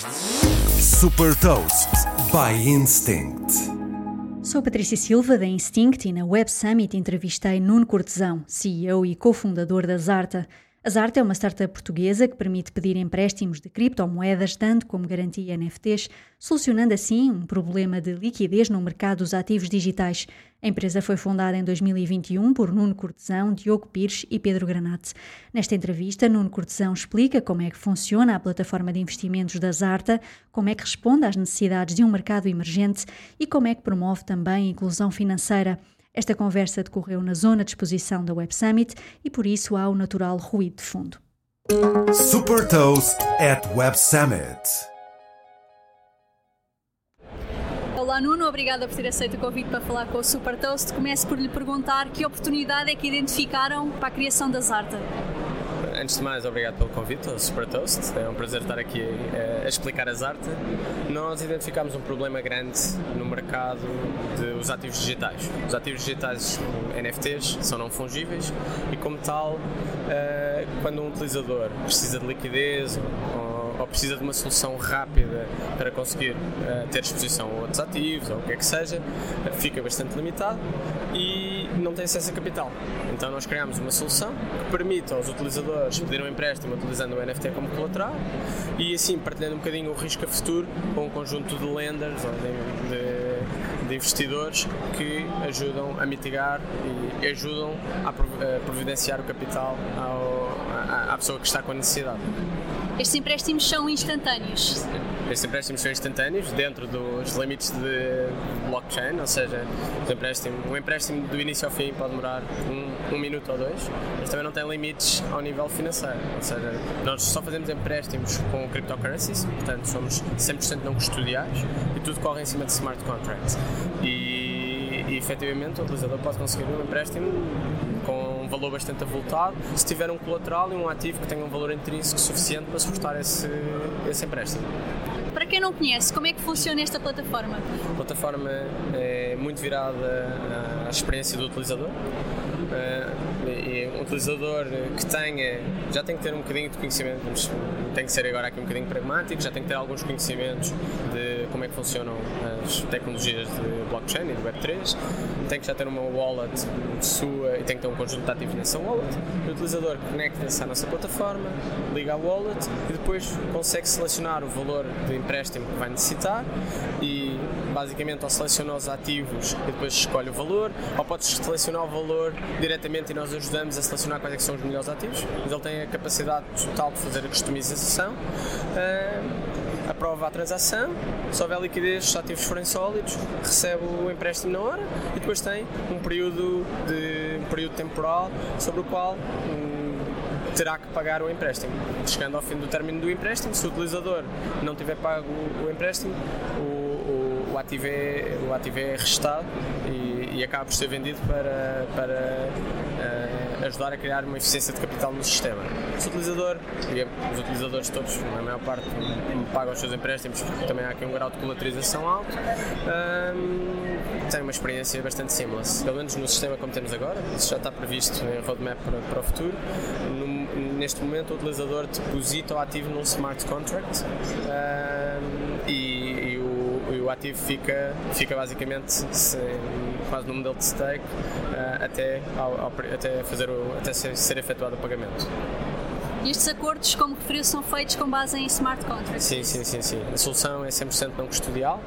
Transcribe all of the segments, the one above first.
Super Toast by Instinct. Sou Patrícia Silva da Instinct e na Web Summit entrevistei Nuno Cortesão, CEO e cofundador da Zarta. A Zarta é uma startup portuguesa que permite pedir empréstimos de criptomoedas, dando como garantia NFTs, solucionando assim um problema de liquidez no mercado dos ativos digitais. A empresa foi fundada em 2021 por Nuno Cortesão, Diogo Pires e Pedro Granate. Nesta entrevista, Nuno Cortesão explica como é que funciona a plataforma de investimentos da Zarta, como é que responde às necessidades de um mercado emergente e como é que promove também a inclusão financeira. Esta conversa decorreu na zona de exposição da Web Summit e por isso há o natural ruído de fundo. Super Toast at Web Summit. Olá Nuno, obrigada por ter aceito o convite para falar com o Super Toast. Começo por lhe perguntar que oportunidade é que identificaram para a criação da Zarta antes de mais, obrigado pelo convite ao Super Toast. É um prazer estar aqui a, a explicar as artes. Nós identificámos um problema grande no mercado dos ativos digitais. Os ativos digitais NFTs são não fungíveis e, como tal, eh, quando um utilizador precisa de liquidez ou ou precisa de uma solução rápida para conseguir uh, ter exposição a outros ativos ou o que é que seja, uh, fica bastante limitado e não tem acesso a capital. Então nós criamos uma solução que permite aos utilizadores pedir um empréstimo utilizando o NFT como colateral e assim partilhando um bocadinho o risco a futuro com um conjunto de lenders ou de, de, de investidores que ajudam a mitigar e ajudam a providenciar o capital ao, à, à pessoa que está com a necessidade. Estes empréstimos são instantâneos? Estes empréstimos são instantâneos dentro dos limites de blockchain, ou seja, um empréstimo, um empréstimo do início ao fim pode demorar um, um minuto ou dois, mas também não tem limites ao nível financeiro, ou seja, nós só fazemos empréstimos com cryptocurrencies, portanto somos 100% não custodiais e tudo corre em cima de smart contracts. E, e efetivamente o utilizador pode conseguir um empréstimo com valor bastante avultado, se tiver um colateral e um ativo que tenha um valor intrínseco suficiente para suportar esse, esse empréstimo. Para quem não conhece, como é que funciona esta plataforma? A plataforma é muito virada à experiência do utilizador. Uh, um utilizador que tenha, já tem que ter um bocadinho de conhecimento, tem que ser agora aqui um bocadinho pragmático, já tem que ter alguns conhecimentos de como é que funcionam as tecnologias de blockchain e de Web3, tem que já ter uma wallet sua e tem que ter um conjunto de ativos nessa wallet. O utilizador conecta-se à nossa plataforma, liga a wallet e depois consegue selecionar o valor de empréstimo que vai necessitar e basicamente ou seleciona os ativos e depois escolhe o valor, ou pode selecionar o valor diretamente e nós ajudamos a selecionar quais é são os melhores ativos, mas ele tem a capacidade total de fazer a customização. Uh, aprova a transação, se houver liquidez, os ativos forem sólidos, recebe o empréstimo na hora e depois tem um período, de, um período temporal sobre o qual um, terá que pagar o empréstimo. Chegando ao fim do término do empréstimo, se o utilizador não tiver pago o, o empréstimo, o o ativo é, o ativo é restado e, e acaba por ser vendido para, para uh, ajudar a criar uma eficiência de capital no sistema. Se o utilizador, e os utilizadores todos, na maior parte, pagam os seus empréstimos, também há aqui um grau de colateralização alto, um, tem uma experiência bastante seamless. Pelo menos no sistema como temos agora, isso já está previsto em roadmap para, para o futuro. No, neste momento, o utilizador deposita o ativo num smart contract um, e, e o e o ativo fica, fica basicamente sem, quase no modelo de stake uh, até, ao, ao, até, fazer o, até ser, ser efetuado o pagamento. E estes acordos, como referiu, são feitos com base em smart contracts? Sim, sim, sim, sim. A solução é 100% não custodial.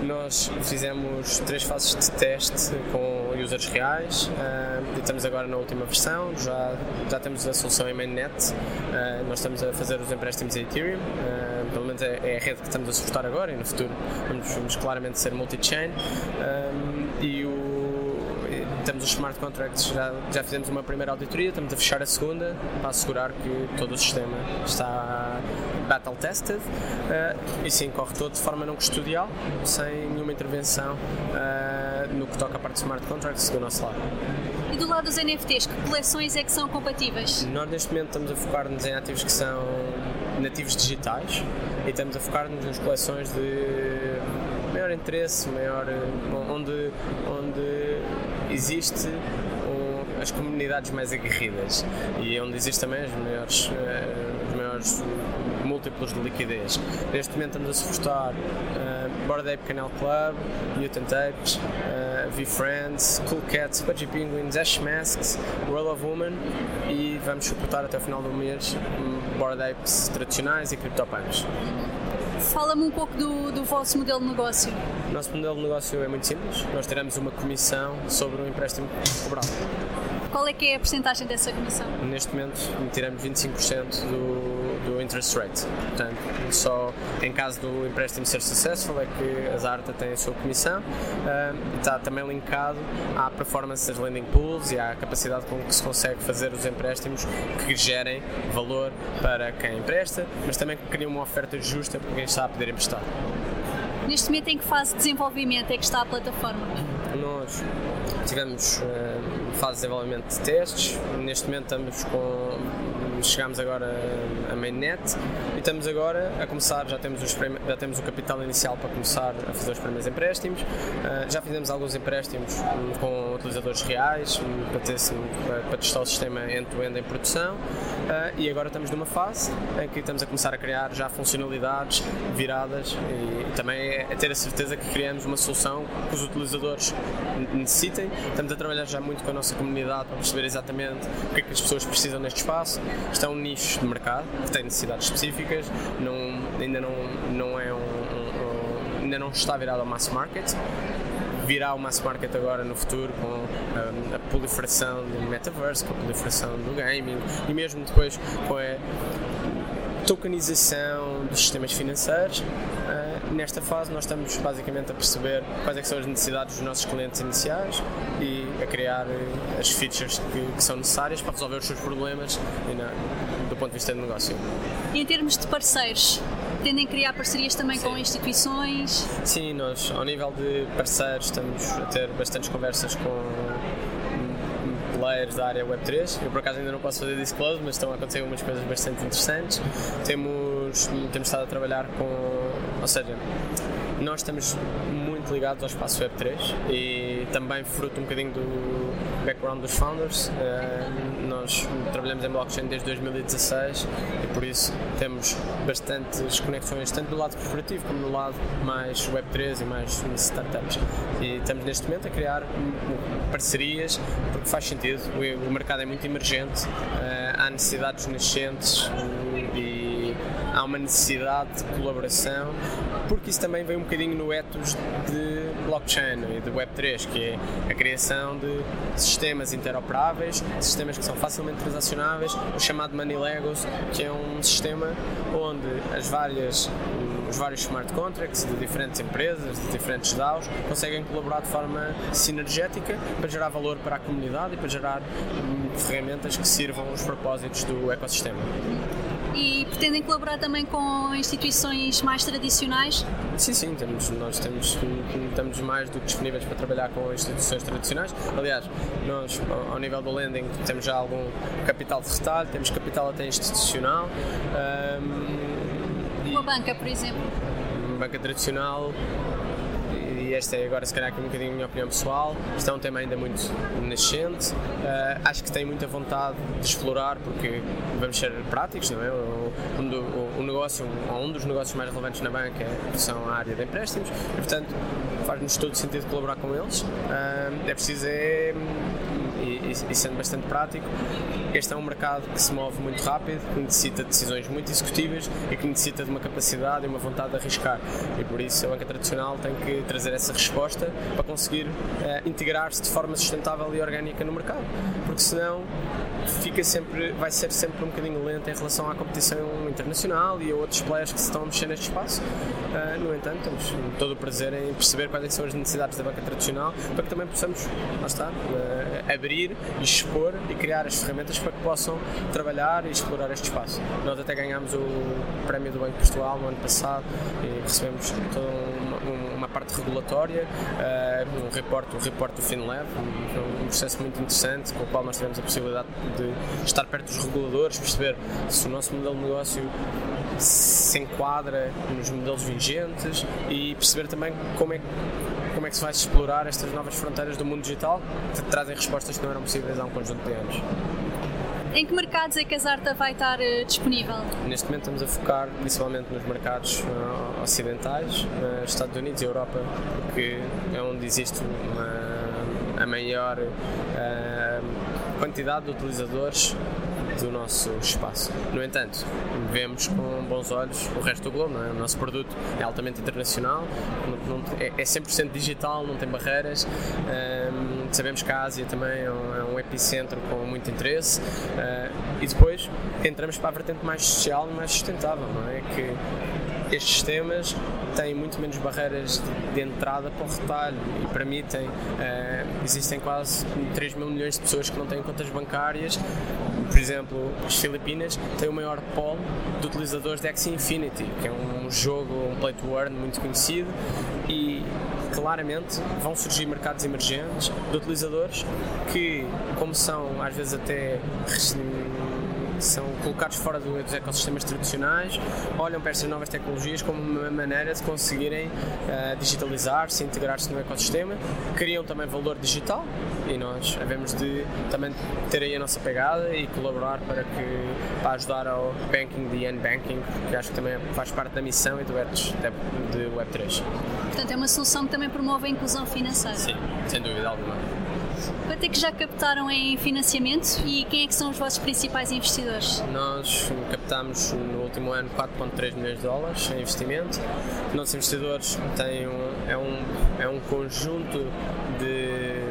Nós fizemos três fases de teste com users reais uh, e estamos agora na última versão. Já, já temos a solução em mainnet. Uh, nós estamos a fazer os empréstimos em Ethereum. Uh, pelo menos é, é, a rede que estamos a suportar agora e no futuro vamos, vamos claramente ser multi-chain. o temos os smart contracts, já, já fizemos uma primeira auditoria, estamos a fechar a segunda para assegurar que todo o sistema está battle tested uh, e sim, corre todo de forma não custodial, sem nenhuma intervenção uh, no que toca à parte de smart contracts do nosso lado. E do lado dos NFTs, que coleções é que são compatíveis? Nós neste momento estamos a focar-nos em ativos que são nativos digitais e estamos a focar-nos nas coleções de maior interesse, maior onde, onde existe um, as comunidades mais aguerridas e onde existem também os maiores, uh, os maiores múltiplos de liquidez. Neste momento estamos a suportar uh, Bored Ape Canal Club, Mutant Apes, uh, V-Friends, Cool Cats, Pudgy Penguins, Ash Masks, World of Woman e vamos suportar até o final do mês um, Bored Apes tradicionais e CryptoPunks. Fala-me um pouco do, do vosso modelo de negócio. Nosso modelo de negócio é muito simples. Nós tiramos uma comissão sobre o empréstimo cobrado. Qual é que é a porcentagem dessa comissão? Neste momento tiramos 25% do, do interest rate. Portanto, só em caso do empréstimo ser successful é que a Zarta tem a sua comissão. Está também linkado à performance das lending pools e à capacidade com que se consegue fazer os empréstimos que gerem valor para quem empresta, mas também que criam uma oferta justa para quem está a poder emprestar. Neste momento, em que fase de desenvolvimento é que está a plataforma? Nós tivemos uh, fase de desenvolvimento de testes, neste momento estamos com chegámos agora a mainnet e estamos agora a começar, já temos, os, já temos o capital inicial para começar a fazer os primeiros empréstimos, uh, já fizemos alguns empréstimos um, com utilizadores reais um, para, ter, para, para, testar o sistema end-to-end -end em produção. Uh, e agora estamos numa fase em que estamos a começar a criar já funcionalidades viradas e, e também a ter a certeza que criamos uma solução que os utilizadores necessitem. Estamos a trabalhar já muito com a nossa comunidade para perceber exatamente o que é que as pessoas precisam neste espaço. Isto é um nicho de mercado que tem necessidades específicas, não, ainda não, não é um, um, ainda não está virado ao mass market, virá o mass market agora no futuro com um, a proliferação do metaverse, com a proliferação do gaming e mesmo depois com a tokenização dos sistemas financeiros. Nesta fase nós estamos basicamente a perceber quais é são as necessidades dos nossos clientes iniciais e a criar uh, as features que, que, são necessárias para resolver os seus problemas na, do ponto de vista de negócio. E em termos de parceiros, pretendem criar parcerias também Sim. com instituições? Sim, nós ao nível de parceiros estamos a ter bastantes conversas com players da área Web3. Eu por acaso ainda não posso fazer disclose, mas estão a acontecer algumas coisas bastante interessantes. Temos, temos estado a trabalhar com. Ou seja, nós estamos muito ligados ao espaço Web3 e também fruto um bocadinho do background dos founders. Uh, nós trabalhamos em blockchain desde 2016 e por isso temos bastantes conexões tanto do lado corporativo como do lado mais Web3 e mais startups. E estamos neste momento a criar parcerias porque faz sentido, o, mercado é muito emergente, uh, há necessidades nascentes e há uma necessidade de colaboração porque isso também vem um bocadinho no ethos de blockchain e de Web3, que é a criação de sistemas interoperáveis, sistemas que são facilmente transacionáveis, o chamado Money Legos, que é um sistema onde as várias os vários smart contracts de diferentes empresas, de diferentes DAOs, conseguem colaborar de forma sinergética para gerar valor para a comunidade e para gerar hum, ferramentas que sirvam os propósitos do ecossistema e pretendem colaborar também com instituições mais tradicionais? Sim, sim, temos, nós temos, estamos mais do que disponíveis para trabalhar com instituições tradicionais. Aliás, nós, ao nível do lending, temos já algum capital de retalho, temos capital até institucional. Um, Uma banca, por exemplo? Banca tradicional, e esta é agora se calhar aqui um bocadinho a minha opinião pessoal, isto é um tema ainda muito nascente, uh, acho que tem muita vontade de explorar porque vamos ser práticos, não é? O, o, o negócio, um, um dos negócios mais relevantes na banca é, são a área de empréstimos. E portanto faz-nos todo sentido colaborar com eles, uh, é preciso é e, sendo bastante prático, este é um mercado que se move muito rápido, que necessita de decisões muito executivas e que necessita de uma capacidade e uma vontade de arriscar. E por isso a banca tradicional tem que trazer essa resposta para conseguir uh, integrar-se de forma sustentável e orgânica no mercado. Porque senão fica sempre, vai ser sempre um bocadinho lento em relação à competição internacional e a outros players que se estão a mexer neste espaço. Uh, no entanto, temos todo o prazer em perceber quais é são as necessidades da banca tradicional para que também possamos, lá está, uh, abrir expor e criar as ferramentas para que possam trabalhar e explorar este espaço. Nós até ganhámos o prémio do Banco de Portugal no ano passado e recebemos toda uma, parte regulatória, uh, um reporte, um reporte do FinLab, um, um processo muito interessante com o qual nós tivemos a possibilidade de estar perto dos reguladores, perceber se o nosso modelo de negócio se enquadra nos modelos vigentes e perceber também como é, como é que se vai explorar estas novas fronteiras do mundo digital que trazem respostas que não eram possíveis há um conjunto de anos. Em que mercados é que a Zarta vai estar uh, disponível? Neste momento estamos a focar principalmente nos mercados uh, ocidentais, uh, Estados Unidos e Europa, porque é onde existe uma, a maior quantidade de utilizadores do nosso espaço. No entanto, vemos com bons olhos o resto do globo, é? o nosso produto é altamente internacional, não, não, é, é 100% digital, não tem barreiras. Um, sabemos que a Ásia também é um, é um epicentro com muito interesse uh, e depois entramos para a vertente mais social e mais sustentável, não é? Que estes sistemas têm muito menos barreiras de, de entrada para o retalho e permitem. Uh, existem quase 3 mil milhões de pessoas que não têm contas bancárias. Por exemplo, as Filipinas têm o maior polo de utilizadores de Axie Infinity, que é um jogo, um play to earn muito conhecido e claramente vão surgir mercados emergentes de utilizadores que, como são às vezes até são colocados fora dos ecossistemas tradicionais, olham para estas novas tecnologias como uma maneira de conseguirem uh, digitalizar-se, integrar-se no ecossistema, criam também valor digital e nós havemos de também ter aí a nossa pegada e colaborar para que para ajudar ao banking de banking, que acho que também faz parte da missão e do Web, de Web3. Portanto, é uma solução que também promove a inclusão financeira. Sim, sem dúvida alguma. Quanto é que já captaram em financiamento e quem é que são os vossos principais investidores? Nós captamos no último ano 4,3 milhões de dólares em investimento. Os nossos investidores têm um, é, um, é um conjunto de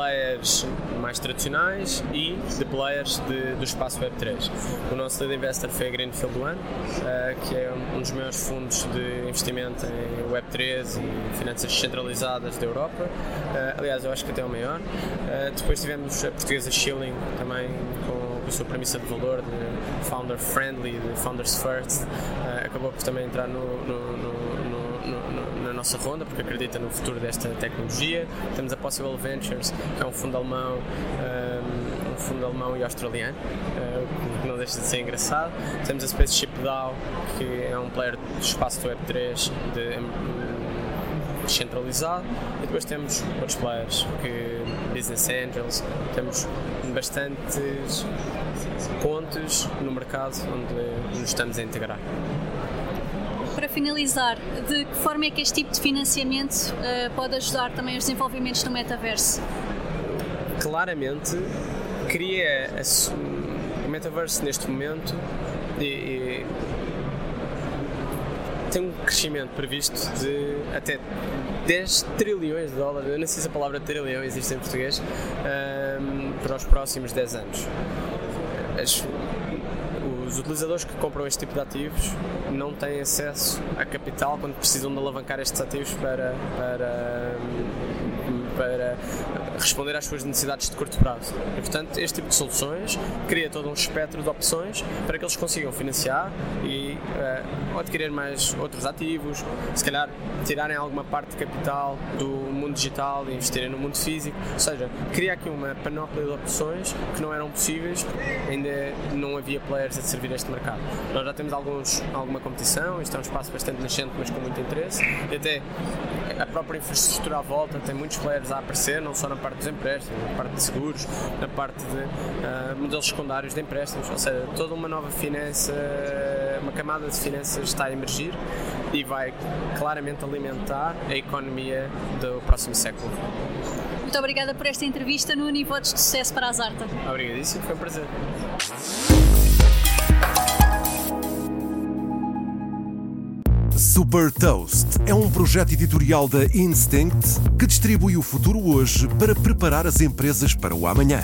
players mais tradicionais e de players de, do espaço Web3. O nosso lead investor foi a Greenfield One, uh, que é um dos maiores fundos de investimento em Web3 e finanças centralizadas da Europa. Uh, aliás, eu acho que até é o maior. Uh, depois tivemos a portuguesa Shilling, também com a sua premissa de valor de founder friendly, de founders first. acabou por também entrar no, no, no, na nossa ronda, porque acredita no futuro desta tecnologia. Temos a Possible Ventures, que é um fundo alemão, um, fundo alemão e australiano, uh, que não deixa de ser engraçado. Temos a Spaceship DAO, que é um player do espaço do Web3 de, um, descentralizado. E depois temos outros players, que Business Angels, temos bastantes pontos no mercado onde nos estamos a integrar finalizar, de que forma é que este tipo de financiamento uh, pode ajudar também os desenvolvimentos do metaverso? Claramente, cria a, o metaverso neste momento e, e, tem um crescimento previsto de até 10 trilhões de dólares, eu não sei se a palavra trilhão existe em português, um, ehm, para os próximos 10 anos. As, os utilizadores que compram este tipo de ativos não têm acesso a capital quando precisam de alavancar estes ativos para, para, para responder às suas necessidades de curto prazo. E, portanto, este tipo de soluções cria todo um espectro de opções para que eles consigam financiar e uh, adquirir mais outros ativos, se calhar tirarem alguma parte de capital do mundo digital e investirem no mundo físico. Ou seja, cria aqui uma panóplia de opções que não eram possíveis, ainda não havia players a servir este mercado. Nós já temos alguns, alguma competição, isto é um espaço bastante nascente, mas com muito interesse, e até a própria infraestrutura à volta tem muitos players a aparecer, não só na parte dos empréstimos, na parte de seguros, na parte de uh, modelos secundários de empréstimos, ou seja, toda uma nova finança, uma camada de finanças está a emergir e vai claramente alimentar a economia do próximo século. Muito obrigada por esta entrevista no Univotos de Sucesso para a Zarta. Obrigadíssimo, foi um prazer. Super Toast é um projeto editorial da Instinct que distribui o futuro hoje para preparar as empresas para o amanhã.